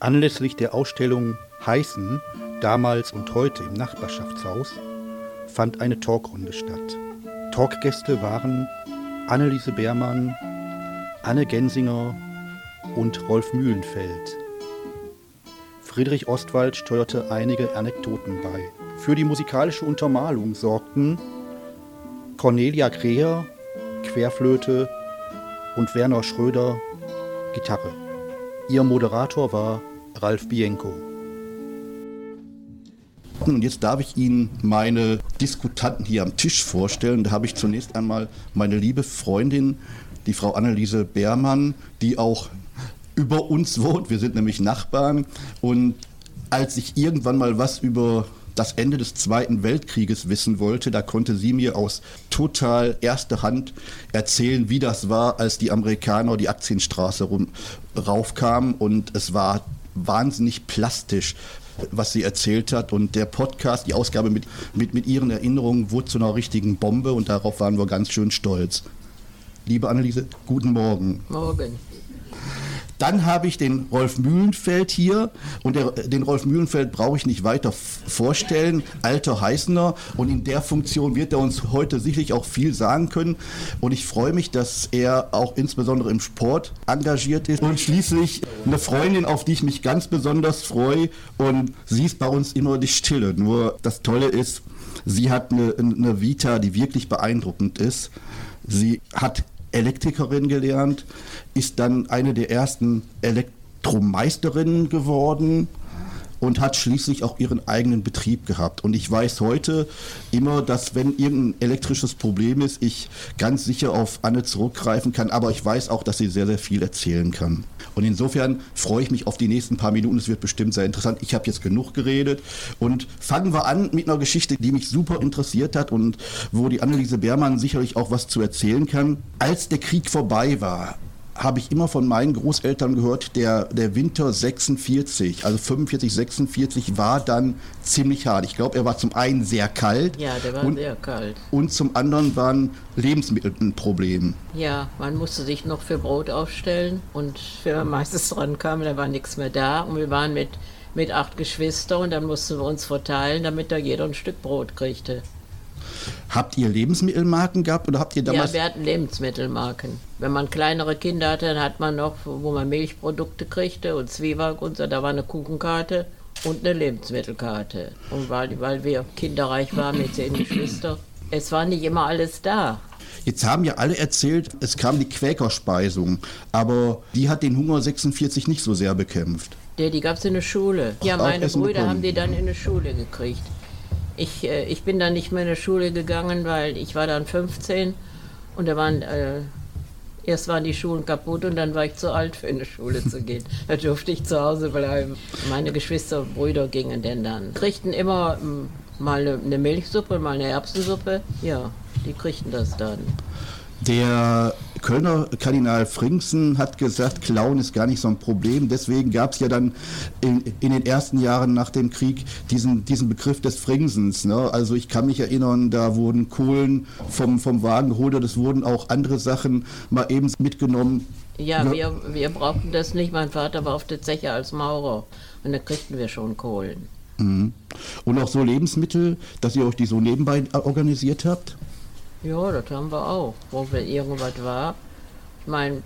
Anlässlich der Ausstellung Heißen, damals und heute im Nachbarschaftshaus, fand eine Talkrunde statt. Talkgäste waren Anneliese Beermann, Anne Gensinger und Rolf Mühlenfeld. Friedrich Ostwald steuerte einige Anekdoten bei. Für die musikalische Untermalung sorgten Cornelia Kreher, Querflöte und Werner Schröder, Gitarre. Ihr Moderator war Ralf Bienko. Und jetzt darf ich Ihnen meine Diskutanten hier am Tisch vorstellen. Da habe ich zunächst einmal meine liebe Freundin, die Frau Anneliese Beermann, die auch über uns wohnt. Wir sind nämlich Nachbarn. Und als ich irgendwann mal was über das Ende des Zweiten Weltkrieges wissen wollte, da konnte sie mir aus total erster Hand erzählen, wie das war, als die Amerikaner die Aktienstraße rum, raufkamen. Und es war wahnsinnig plastisch was sie erzählt hat. Und der Podcast, die Ausgabe mit, mit, mit ihren Erinnerungen, wurde zu einer richtigen Bombe und darauf waren wir ganz schön stolz. Liebe Anneliese, guten Morgen. Morgen. Dann habe ich den Rolf Mühlenfeld hier und der, den Rolf Mühlenfeld brauche ich nicht weiter vorstellen, alter Heißner und in der Funktion wird er uns heute sicherlich auch viel sagen können. Und ich freue mich, dass er auch insbesondere im Sport engagiert ist. Und schließlich eine Freundin, auf die ich mich ganz besonders freue. Und sie ist bei uns immer die Stille, nur das Tolle ist, sie hat eine, eine Vita, die wirklich beeindruckend ist. Sie hat Elektrikerin gelernt, ist dann eine der ersten Elektromeisterinnen geworden und hat schließlich auch ihren eigenen Betrieb gehabt. Und ich weiß heute immer, dass wenn irgendein elektrisches Problem ist, ich ganz sicher auf Anne zurückgreifen kann. Aber ich weiß auch, dass sie sehr, sehr viel erzählen kann. Und insofern freue ich mich auf die nächsten paar Minuten. Es wird bestimmt sehr interessant. Ich habe jetzt genug geredet. Und fangen wir an mit einer Geschichte, die mich super interessiert hat und wo die Anneliese Beermann sicherlich auch was zu erzählen kann. Als der Krieg vorbei war, habe ich immer von meinen Großeltern gehört, der, der Winter 46, also 45, 46 war dann ziemlich hart. Ich glaube, er war zum einen sehr kalt. Ja, der war und, sehr kalt. Und zum anderen waren Lebensmittel ein Problem. Ja, man musste sich noch für Brot aufstellen und wenn man meistens dran kam, dann war nichts mehr da und wir waren mit, mit acht Geschwistern und dann mussten wir uns verteilen, damit da jeder ein Stück Brot kriegte. Habt ihr Lebensmittelmarken gehabt oder habt ihr damals? Ja, wir hatten Lebensmittelmarken. Wenn man kleinere Kinder hatte, dann hat man noch, wo man Milchprodukte kriegte und Zwieback und so, da war eine Kuchenkarte und eine Lebensmittelkarte. Und weil, weil wir kinderreich waren mit zehn Geschwistern, es war nicht immer alles da. Jetzt haben ja alle erzählt, es kam die Quäkerspeisung, aber die hat den Hunger 46 nicht so sehr bekämpft. Ja, die gab es in der Schule. Ja, meine Brüder haben die dann in der Schule gekriegt. Ich, äh, ich bin dann nicht mehr in die Schule gegangen, weil ich war dann 15 und da waren, äh, erst waren die Schulen kaputt und dann war ich zu alt für in die Schule zu gehen. Da durfte ich zu Hause bleiben. Meine Geschwister und Brüder gingen denn dann. Kriegten immer m, mal eine, eine Milchsuppe, mal eine Erbsensuppe. Ja, die kriegten das dann. Der Kölner Kardinal Frinksen hat gesagt, Klauen ist gar nicht so ein Problem. Deswegen gab es ja dann in, in, den ersten Jahren nach dem Krieg diesen, diesen Begriff des Fringsens. Ne? Also ich kann mich erinnern, da wurden Kohlen vom, vom Wagen geholt und es wurden auch andere Sachen mal eben mitgenommen. Ja, ne? wir, wir brauchten das nicht. Mein Vater war auf der Zeche als Maurer und da kriegten wir schon Kohlen. Mhm. Und auch so Lebensmittel, dass ihr euch die so nebenbei organisiert habt? Ja, das haben wir auch, wo wir irgendwas war. Ich meine,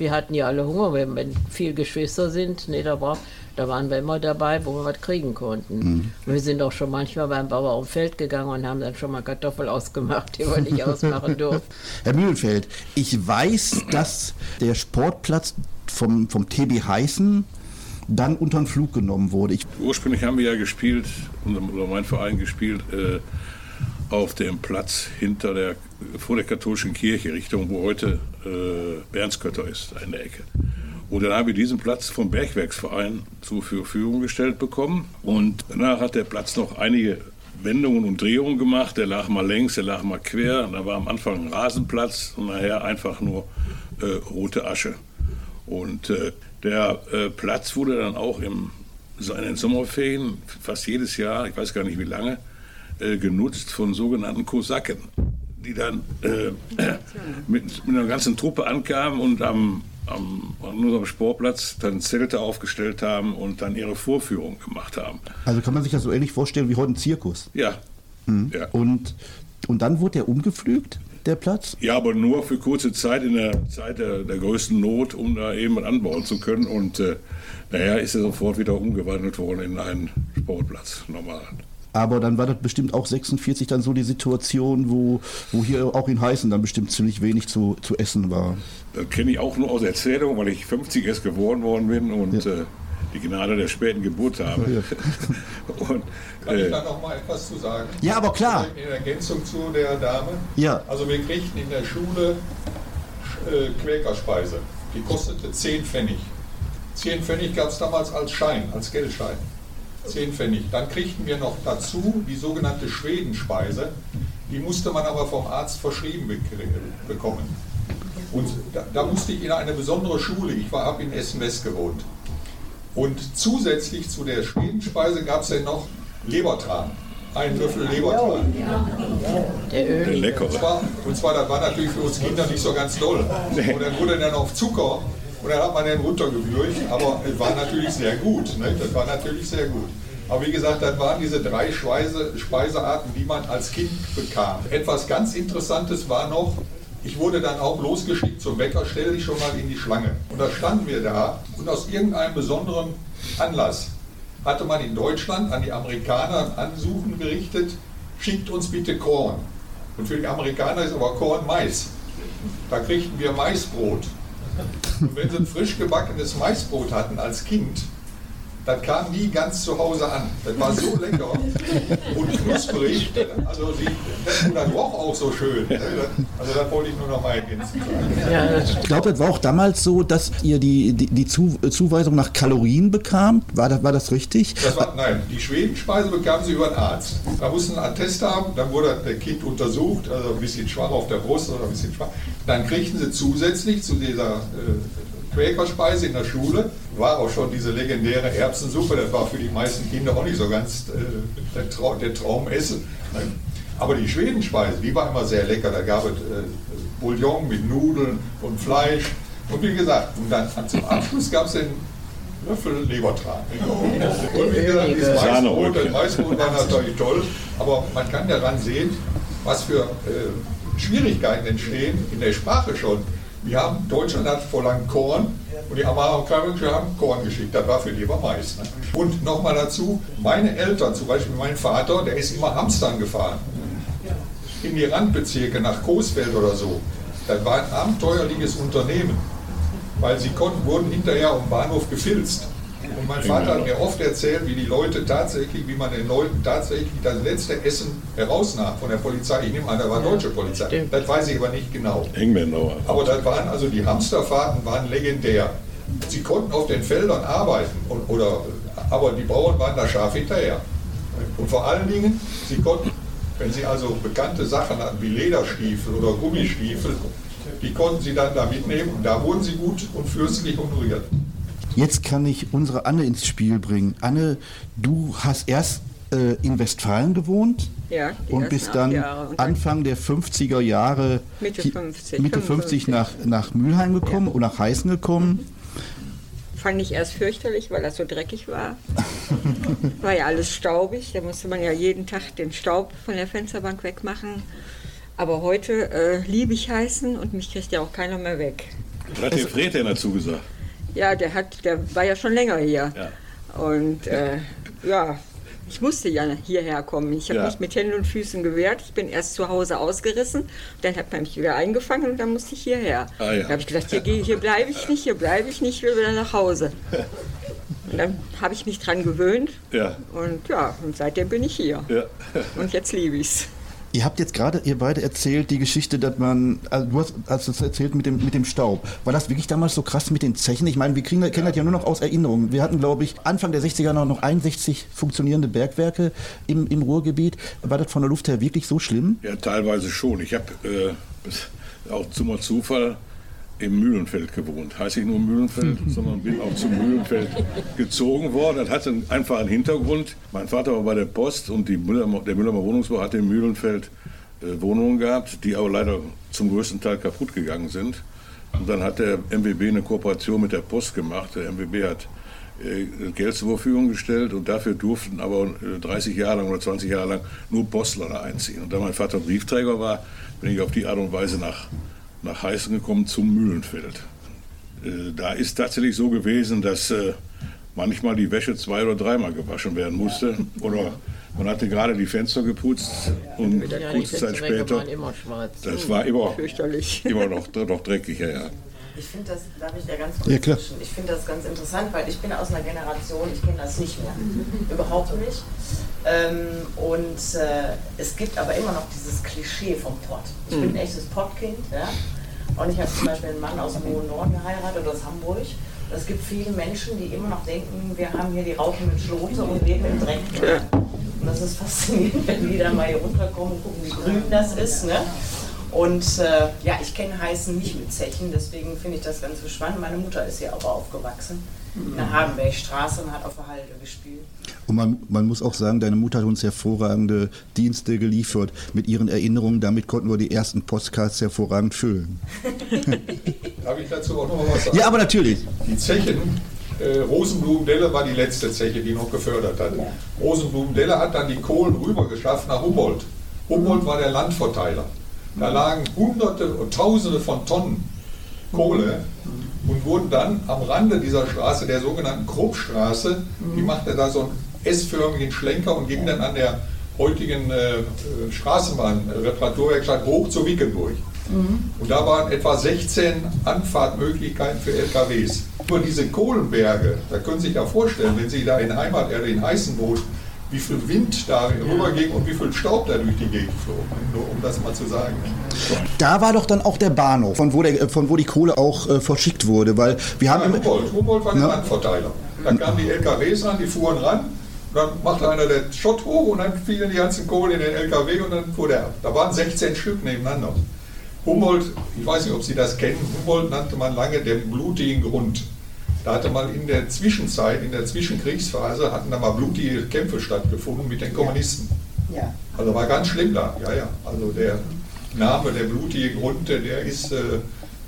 wir hatten ja alle Hunger, wenn, wenn viel Geschwister sind, nee, da, war, da waren wir immer dabei, wo wir was kriegen konnten. Mhm. Wir sind auch schon manchmal beim Bauer auf Feld gegangen und haben dann schon mal Kartoffel ausgemacht, die wir nicht ausmachen durften. Herr Mühlenfeld, ich weiß, dass der Sportplatz vom, vom TB Heißen dann unter den Flug genommen wurde. Ich Ursprünglich haben wir ja gespielt, oder mein Verein gespielt, äh, auf dem Platz hinter der, vor der katholischen Kirche, Richtung, wo heute äh, Bernskötter ist, in der Ecke. Und dann haben wir diesen Platz vom Bergwerksverein zur Verfügung gestellt bekommen. Und danach hat der Platz noch einige Wendungen und Drehungen gemacht. Der lag mal längs, der lag mal quer. Da war am Anfang ein Rasenplatz und nachher einfach nur äh, rote Asche. Und äh, der äh, Platz wurde dann auch im, in den Sommerferien fast jedes Jahr, ich weiß gar nicht wie lange, äh, genutzt von sogenannten Kosaken, die dann äh, mit, mit, einer ganzen Truppe ankamen und am am, an unserem Sportplatz dann Zelte aufgestellt haben und dann ihre Vorführung gemacht haben. Also kann man sich das so ähnlich vorstellen wie heute ein Zirkus? Ja. Mhm. ja. Und, und dann wurde der umgepflügt? der Platz? Ja, aber nur für kurze Zeit, in der Zeit der, der größten Not, um da eben anbauen zu können. Und äh, naja, ist er sofort wieder umgewandelt worden in einen Sportplatz, normal. Aber dann war das bestimmt auch 46 dann so die Situation, wo, wo hier auch in Heißen dann bestimmt ziemlich wenig zu, zu essen war. Das kenne ich auch nur aus Erzählung, weil ich 50 erst geworden worden bin und ja. äh, die Gnade der späten Geburt habe. Ja. und, Kann äh, ich da noch mal etwas zu sagen? Ja, aber klar. In Ergänzung zu der Dame. Ja. Also wir kriegten in der Schule äh, Quäkerspeise. Die kostete 10 Pfennig. 10 Pfennig gab es damals als Schein, als Geldschein. 10 Pfennig. Dann kriegten wir noch dazu die sogenannte Schwedenspeise. Die musste man aber vom Arzt verschrieben bekommen. Und da, da musste ich in eine besondere Schule, ich war ab in Essen-West gewohnt. Und zusätzlich zu der Schwedenspeise gab es dann noch Lebertran. Ein Löffel Lebertran. Der Öl. Lecker. Und zwar, und zwar, das war natürlich für uns Kinder nicht so ganz toll. Und dann wurde dann auf Zucker und dann hat man den runtergewürgt, aber es war natürlich sehr gut. Ne? Das war natürlich sehr gut. Aber wie gesagt, das waren diese drei Speise, Speisearten, die man als Kind bekam. Etwas ganz Interessantes war noch, ich wurde dann auch losgeschickt zum Bäcker, stell dich schon mal in die Schlange. Und da standen wir da und aus irgendeinem besonderen Anlass hatte man in Deutschland an die Amerikaner ein Ansuchen gerichtet, schickt uns bitte Korn. Und für die Amerikaner ist aber Korn Mais. Da kriegten wir Maisbrot. Und wenn sie ein frisch gebackenes Maisbrot hatten als Kind, das kam nie ganz zu Hause an. Das war so lecker und knusprig. Also die, das, das roch auch so schön. Also das wollte ich nur noch mal ergänzen. ich glaube, das war auch damals so, dass ihr die, die, die Zuweisung nach Kalorien bekamt. War das, war das richtig? Das war, nein, die Schwedenspeise bekamen sie über einen Arzt. Da mussten einen Attest haben, dann wurde das Kind untersucht, also ein bisschen schwach auf der Brust oder ein bisschen schwach. Dann kriegten sie zusätzlich zu dieser äh, Quäkerspeise in der Schule, war auch schon diese legendäre Erbsensuppe, das war für die meisten Kinder auch nicht so ganz äh, der, Trau der Traumessen. Aber die Schwedenspeise, die war immer sehr lecker, da gab es äh, Bouillon mit Nudeln und Fleisch. Und wie gesagt, und dann zum Abschluss gab es den Löffel Lebertran. Und wie gesagt, das Weißbrot, das Weißbrot war natürlich toll, aber man kann daran sehen, was für äh, Schwierigkeiten entstehen in der Sprache schon wir haben, Deutschland hat vor langem Korn und die Amerikaner haben Korn geschickt. Das war für die aber Mais. Ne? Und nochmal dazu, meine Eltern, zum Beispiel mein Vater, der ist immer Hamstern gefahren. In die Randbezirke, nach Coesfeld oder so. Das war ein abenteuerliches Unternehmen, weil sie konnten, wurden hinterher am Bahnhof gefilzt. Und mein Vater hat mir oft erzählt, wie die Leute tatsächlich, wie man den Leuten tatsächlich das letzte Essen herausnahm von der Polizei. Ich nehme an, da war deutsche Polizei. Das weiß ich aber nicht genau. Engländer. Aber das waren also die Hamsterfahrten waren legendär. Sie konnten auf den Feldern arbeiten, und, oder, aber die Bauern waren da scharf hinterher. Und vor allen Dingen, sie konnten, wenn sie also bekannte Sachen hatten wie Lederstiefel oder Gummistiefel, die konnten sie dann da mitnehmen und da wurden sie gut und fürstlich honoriert. Jetzt kann ich unsere Anne ins Spiel bringen. Anne, du hast erst äh, in Westfalen gewohnt ja, und bist dann, dann Anfang der 50er Jahre Mitte 50, Mitte 50 nach, nach Mülheim gekommen ja. und nach Heißen gekommen. Fand ich erst fürchterlich, weil das so dreckig war. war ja alles staubig, da musste man ja jeden Tag den Staub von der Fensterbank wegmachen. Aber heute äh, liebe ich Heißen und mich kriegt ja auch keiner mehr weg. Was hat der Fred denn dazu gesagt? Ja, der hat, der war ja schon länger hier. Ja. Und äh, ja, ich musste ja hierher kommen. Ich habe ja. mich mit Händen und Füßen gewehrt. Ich bin erst zu Hause ausgerissen, dann hat man mich wieder eingefangen und dann musste ich hierher. Ah, ja. Da habe ich gesagt, hier, hier bleibe ich nicht, hier bleibe ich nicht, ich will wieder nach Hause. Und dann habe ich mich dran gewöhnt. Ja. Und ja, und seitdem bin ich hier. Und jetzt liebe ich es. Ihr habt jetzt gerade, ihr beide erzählt, die Geschichte, dass man, also du hast, hast es erzählt mit dem, mit dem Staub. War das wirklich damals so krass mit den Zechen? Ich meine, wir kriegen, kennen das ja nur noch aus Erinnerungen. Wir hatten, glaube ich, Anfang der 60er noch, noch 61 funktionierende Bergwerke im, im Ruhrgebiet. War das von der Luft her wirklich so schlimm? Ja, teilweise schon. Ich habe äh, auch zum Zufall im Mühlenfeld gewohnt. Heiße ich nur Mühlenfeld, sondern bin auch zum Mühlenfeld gezogen worden. Das hatte einen Hintergrund. Mein Vater war bei der Post und Müller, der Müllermer Wohnungsbau hatte im Mühlenfeld äh, Wohnungen gehabt, die aber leider zum größten Teil kaputt gegangen sind. Und dann hat der MWB eine Kooperation mit der Post gemacht. Der MWB hat äh, Geld zur Verfügung gestellt und dafür durften aber 30 Jahre lang oder 20 Jahre lang nur Postler einziehen. Und da mein Vater Briefträger war, bin ich auf die Art und Weise nach, nach Heißen gekommen zum Mühlenfeld. Äh, da ist tatsächlich so gewesen, dass äh, manchmal die Wäsche zwei oder dreimal gewaschen werden musste. Oder man hatte gerade die Fenster geputzt und ja, kurze Zeit später. Das war immer, immer noch, noch dreckig, ja, ja. Ich finde das, darf ich da ganz kurz ja, klar. Ich finde das ganz interessant, weil ich bin aus einer Generation, ich kenne das nicht mehr. Überhaupt nicht. Ähm, und äh, es gibt aber immer noch dieses Klischee vom Pott. Ich bin ein echtes Pottkind, ja. Und ich habe zum Beispiel einen Mann aus dem Hohen Norden geheiratet, aus Hamburg. Und es gibt viele Menschen, die immer noch denken, wir haben hier die Rauchen mit Schlote und leben im Dreck. Und das ist faszinierend, wenn die dann mal hier runterkommen und gucken, wie grün das ist. Ne? Und äh, ja, ich kenne Heißen nicht mit Zechen, deswegen finde ich das ganz so spannend. Meine Mutter ist hier auch aufgewachsen in der Hagenbergstraße und hat auf der Halde gespielt. Und man, man, muss auch sagen, deine Mutter hat uns hervorragende Dienste geliefert mit ihren Erinnerungen. Damit konnten wir die ersten Podcasts hervorragend füllen. Darf ich dazu auch noch was sagen? Ja, aber natürlich. Die Zechen, äh, Rosenblumendelle war die letzte Zeche, die noch gefördert hat. Ja. Rosenblumendelle hat dann die Kohlen rübergeschafft nach Humboldt. Humboldt war der Landverteiler. Da lagen Hunderte und Tausende von Tonnen Kohle und wurden dann am Rande dieser Straße, der sogenannten Kruppstraße, die machte da so einen S-förmigen Schlenker und ging dann an der heutigen äh, Straßenbahnreparaturwerkstatt hoch zu Wickenburg. Mhm. Und da waren etwa 16 Anfahrtmöglichkeiten für LKWs. Nur diese Kohlenberge, da können Sie sich ja vorstellen, wenn Sie da in Heimaterde in Heißen wohnen, wie viel Wind da rüberging und wie viel Staub da durch die Gegend flog, nur um das mal zu sagen. Da war doch dann auch der Bahnhof, von wo, der, von wo die Kohle auch äh, verschickt wurde, weil wir haben... Ja, Humboldt, Humboldt war der Landverteiler. Da kamen die LKWs an, die fuhren ran, dann machte einer den Schott hoch und dann fielen die ganzen Kohle in den LKW und dann fuhr der ab. Da waren 16 Stück nebeneinander. Humboldt, ich weiß nicht, ob Sie das kennen, Humboldt nannte man lange den blutigen Grund. Da hatte mal in der Zwischenzeit, in der Zwischenkriegsphase, hatten da mal blutige Kämpfe stattgefunden mit den Kommunisten. Ja. Also war ganz schlimm da, ja, ja. Also der Name, der blutige Grund, der ist äh,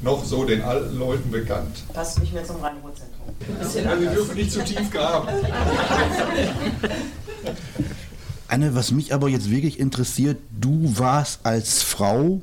noch so den alten Leuten bekannt. Passt nicht mehr zum Rhein-Ruhr-Zentrum. Also wir dürfen nicht zu tief graben. Anne, was mich aber jetzt wirklich interessiert, du warst als Frau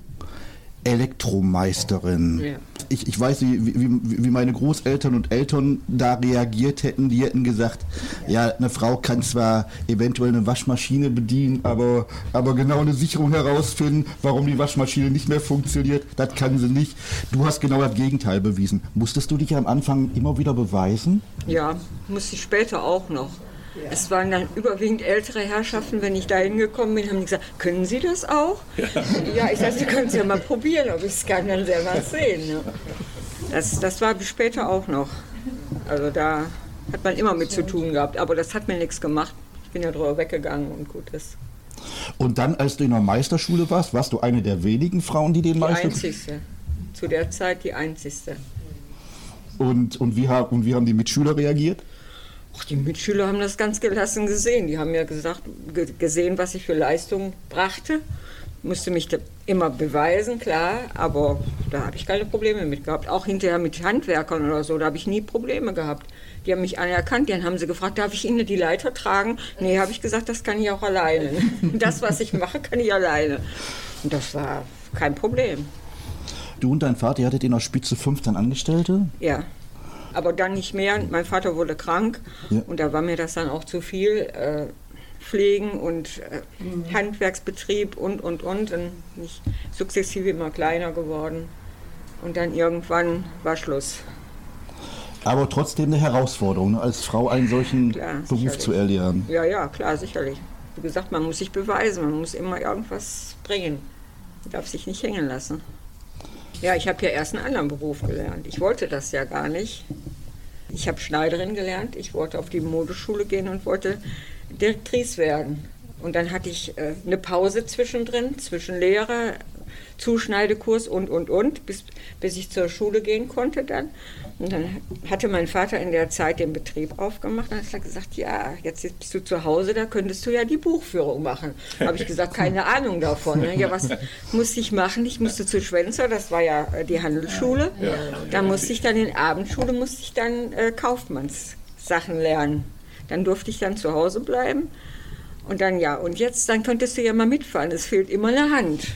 Elektromeisterin. Ja. Ich, ich weiß, wie, wie, wie meine Großeltern und Eltern da reagiert hätten. Die hätten gesagt, ja, eine Frau kann zwar eventuell eine Waschmaschine bedienen, aber, aber genau eine Sicherung herausfinden, warum die Waschmaschine nicht mehr funktioniert, das kann sie nicht. Du hast genau das Gegenteil bewiesen. Musstest du dich am Anfang immer wieder beweisen? Ja, musste ich später auch noch. Ja. Es waren dann überwiegend ältere Herrschaften, wenn ich da hingekommen bin, haben die gesagt, können Sie das auch? Ja, ja ich sage, Sie können es ja mal probieren, ob ich es kann dann selber sehen. Ne? Das, das war später auch noch. Also da hat man immer mit zu tun gehabt, aber das hat mir nichts gemacht. Ich bin ja drüber weggegangen und gut ist. Und dann, als du in der Meisterschule warst, warst du eine der wenigen Frauen, die den die Meister... Die einzigste. Zu der Zeit die einzigste. Und, und, wie, und wie haben die Mitschüler reagiert? Ach, die Mitschüler haben das ganz gelassen gesehen. Die haben ja gesagt, gesehen, was ich für Leistungen brachte. Musste mich immer beweisen, klar, aber da habe ich keine Probleme mit gehabt. Auch hinterher mit Handwerkern oder so, da habe ich nie Probleme gehabt. Die haben mich anerkannt, dann haben sie gefragt, darf ich Ihnen die Leiter tragen? Nee, habe ich gesagt, das kann ich auch alleine. Das, was ich mache, kann ich alleine. Und das war kein Problem. Du und dein Vater, ihr hattet in der Spitze 15 Angestellte? Ja aber dann nicht mehr. Mein Vater wurde krank ja. und da war mir das dann auch zu viel. Äh, Pflegen und äh, mhm. Handwerksbetrieb und, und, und. Dann bin ich sukzessive immer kleiner geworden. Und dann irgendwann war Schluss. Aber trotzdem eine Herausforderung, ne, als Frau einen solchen klar, Beruf sicherlich. zu erlernen. Ja, ja, klar, sicherlich. Wie gesagt, man muss sich beweisen, man muss immer irgendwas bringen. Man darf sich nicht hängen lassen. Ja, ich habe ja erst einen anderen Beruf gelernt. Ich wollte das ja gar nicht. Ich habe Schneiderin gelernt. Ich wollte auf die Modeschule gehen und wollte Direktrice werden. Und dann hatte ich äh, eine Pause zwischendrin, zwischen Lehrer, Zuschneidekurs und, und, und, bis, bis ich zur Schule gehen konnte dann. Und dann hatte mein Vater in der Zeit den Betrieb aufgemacht und hat er gesagt, ja, jetzt bist du zu Hause, da könntest du ja die Buchführung machen. Da habe ich gesagt, keine Ahnung davon. Ne? Ja, was musste ich machen? Ich musste zu Schwenzer, das war ja äh, die Handelsschule. Ja, da musste ich dann in Abendschule, musste ich dann äh, Kaufmannssachen lernen. Dann durfte ich dann zu Hause bleiben. Und dann ja, und jetzt, dann könntest du ja mal mitfahren. Es fehlt immer eine Hand.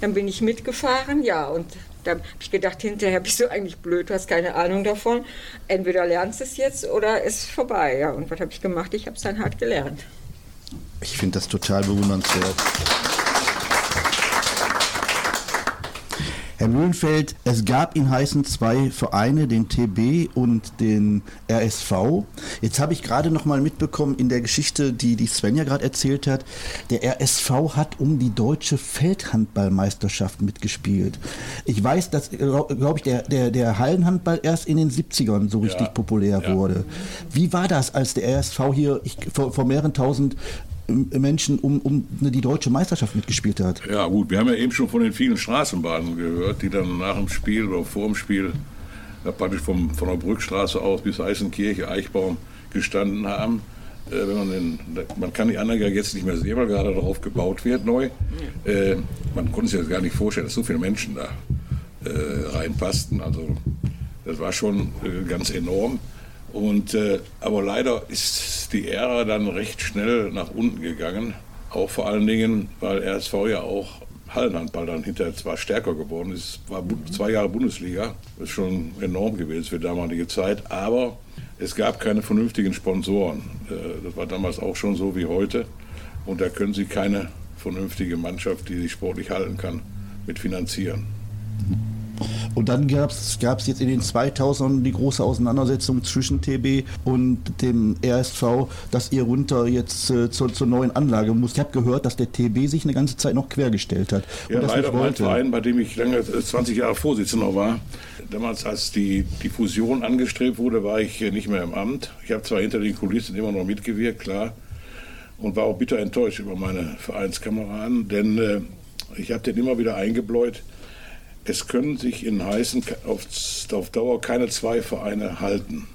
Dann bin ich mitgefahren, ja, und da habe ich gedacht, hinterher bist du eigentlich blöd, du hast keine Ahnung davon. Entweder lernst du es jetzt oder es ist vorbei. Ja, und was habe ich gemacht? Ich habe es dann hart gelernt. Ich finde das total bewundernswert. Herr Mühlenfeld, es gab in Heißen zwei Vereine, den TB und den RSV. Jetzt habe ich gerade noch mal mitbekommen in der Geschichte, die die Svenja gerade erzählt hat, der RSV hat um die deutsche Feldhandballmeisterschaft mitgespielt. Ich weiß, dass, glaube ich, der, der, der Hallenhandball erst in den 70ern so richtig ja, populär ja. wurde. Wie war das, als der RSV hier ich, vor, vor mehreren tausend Menschen um, um die deutsche Meisterschaft mitgespielt hat. Ja gut, wir haben ja eben schon von den vielen Straßenbahnen gehört, die dann nach dem Spiel oder vor dem Spiel ja, praktisch vom, von der Brückstraße aus bis Eisenkirche, Eichbaum gestanden haben. Äh, wenn man, den, man kann die Anlage jetzt nicht mehr sehen, weil gerade darauf gebaut wird neu. Äh, man konnte sich das gar nicht vorstellen, dass so viele Menschen da äh, reinpassten. Also das war schon äh, ganz enorm. Und, äh, aber leider ist die Ära dann recht schnell nach unten gegangen. Auch vor allen Dingen, weil RSV ja auch Hallenhandball dann hinterher zwar stärker geworden ist, war zwei Jahre Bundesliga, das ist schon enorm gewesen für damalige Zeit, aber es gab keine vernünftigen Sponsoren. Äh, das war damals auch schon so wie heute und da können Sie keine vernünftige Mannschaft, die sich sportlich halten kann, mit finanzieren. Und dann gab es jetzt in den 2000ern die große Auseinandersetzung zwischen TB und dem RSV, dass ihr runter jetzt äh, zur, zur, neuen Anlage muss. Ich habe gehört, dass der TB sich eine ganze Zeit noch quergestellt hat. Ja, und leider mein Verein, bei dem ich lange 20 äh, Jahre Vorsitzender war, damals als die, die Fusion angestrebt wurde, war ich nicht mehr im Amt. Ich habe zwar hinter den Kulissen immer noch mitgewirkt, klar, und war auch bitter enttäuscht über meine Vereinskameraden, denn äh, ich habe den immer wieder eingebläut, es können sich in Heißen auf, auf Dauer keine zwei Vereine halten.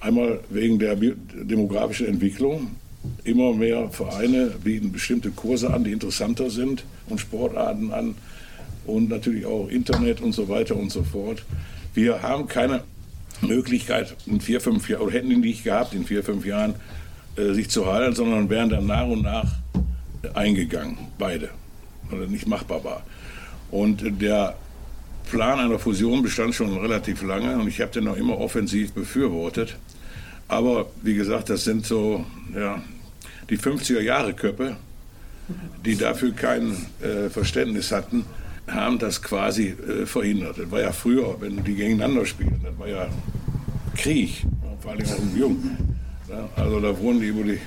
Einmal wegen der demografischen Entwicklung. Immer mehr Vereine bieten bestimmte Kurse an, die interessanter sind und Sportarten an und natürlich auch Internet und so weiter und so fort. Wir haben keine Möglichkeit in vier, fünf Jahren, oder hätten die nicht gehabt in vier, fünf Jahren, äh, sich zu halten, sondern wären dann nach und nach eingegangen, beide, weil das nicht machbar war. Und der Plan einer Fusion bestand schon relativ lange und ich habe den auch immer offensiv befürwortet. Aber wie gesagt, das sind so ja, die 50er Jahre Köpfe, die dafür kein äh, Verständnis hatten, haben das quasi äh, verhindert. Das war ja früher, wenn die gegeneinander spielen, das war ja Krieg, vor allem auch im Jungen. Ja, also da wurden die über die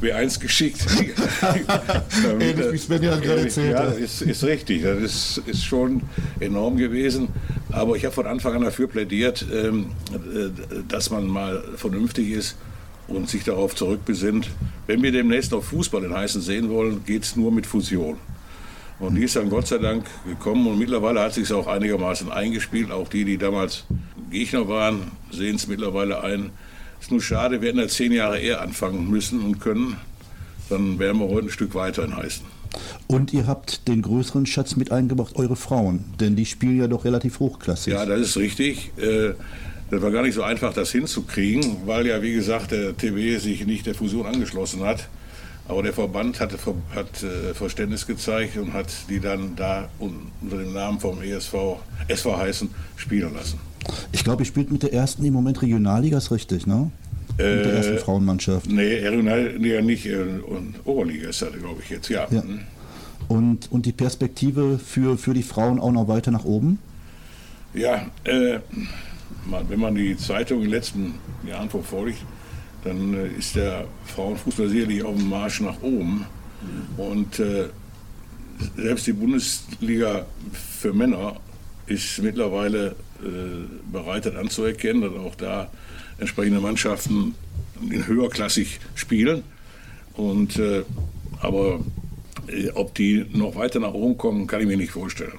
B1 geschickt. Ähnlich wie Sven ja gerade erzählt Ja, ist, ist richtig. Das ist, ist schon enorm gewesen. Aber ich habe von Anfang an dafür plädiert, ähm, äh, dass man mal vernünftig ist und sich darauf zurückbesinnt. Wenn wir demnächst noch Fußball in Heißen sehen wollen, geht es nur mit Fusion. Und die ist dann Gott sei Dank gekommen und mittlerweile hat sich es auch einigermaßen eingespielt. Auch die, die damals Gegner waren, sehen es mittlerweile ein, ist nur schade, wir hätten ja zehn Jahre eher anfangen müssen und können. Dann wären wir heute ein Stück weiter in Heißen. Und ihr habt den größeren Schatz mit eingebracht, eure Frauen, denn die spielen ja doch relativ hochklassig. Ja, das ist richtig. Äh, das war gar nicht so einfach, das hinzukriegen, weil ja, wie gesagt, der TB sich nicht der Fusion angeschlossen hat. Aber der Verband hatte, hat äh, Verständnis gezeigt und hat die dann da unter dem Namen vom ESV, SV heißen, spielen lassen. Ich glaube, ihr spielt mit der ersten im Moment Regionalliga, ist richtig, ne? Mit der äh, ersten Frauenmannschaft. Nee, Regionalliga nicht, äh, und Oberliga ist das, glaube ich, jetzt, ja. ja. Mhm. Und, und die Perspektive für, für die Frauen auch noch weiter nach oben? Ja, äh, wenn man die Zeitung in den letzten Jahren verfolgt, dann äh, ist der Frauenfußball sicherlich auf dem Marsch nach oben. Und äh, selbst die Bundesliga für Männer ist mittlerweile bereit, das anzuerkennen, dass auch da entsprechende Mannschaften in höherklassig spielen. Und, äh, aber äh, ob die noch weiter nach oben kommen, kann ich mir nicht vorstellen.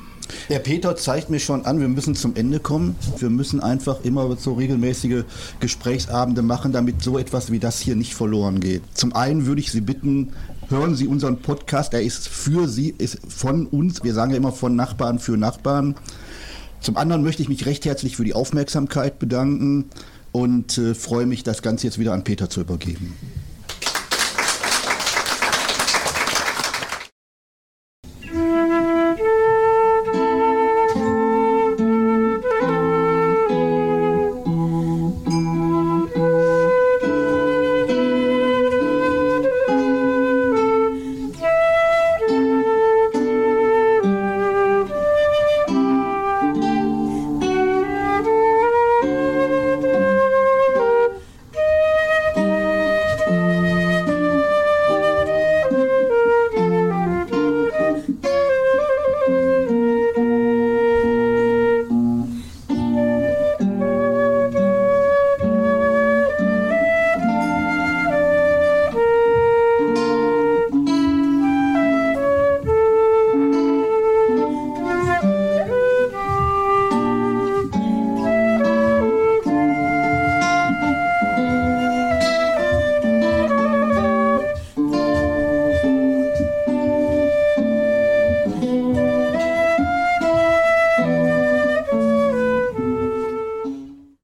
Der Peter zeigt mir schon an, wir müssen zum Ende kommen. Wir müssen einfach immer so regelmäßige Gesprächsabende machen, damit so etwas wie das hier nicht verloren geht. Zum einen würde ich Sie bitten, hören Sie unseren Podcast. Er ist für Sie, ist von uns. Wir sagen ja immer von Nachbarn für Nachbarn. Zum anderen möchte ich mich recht herzlich für die Aufmerksamkeit bedanken und äh, freue mich, das Ganze jetzt wieder an Peter zu übergeben.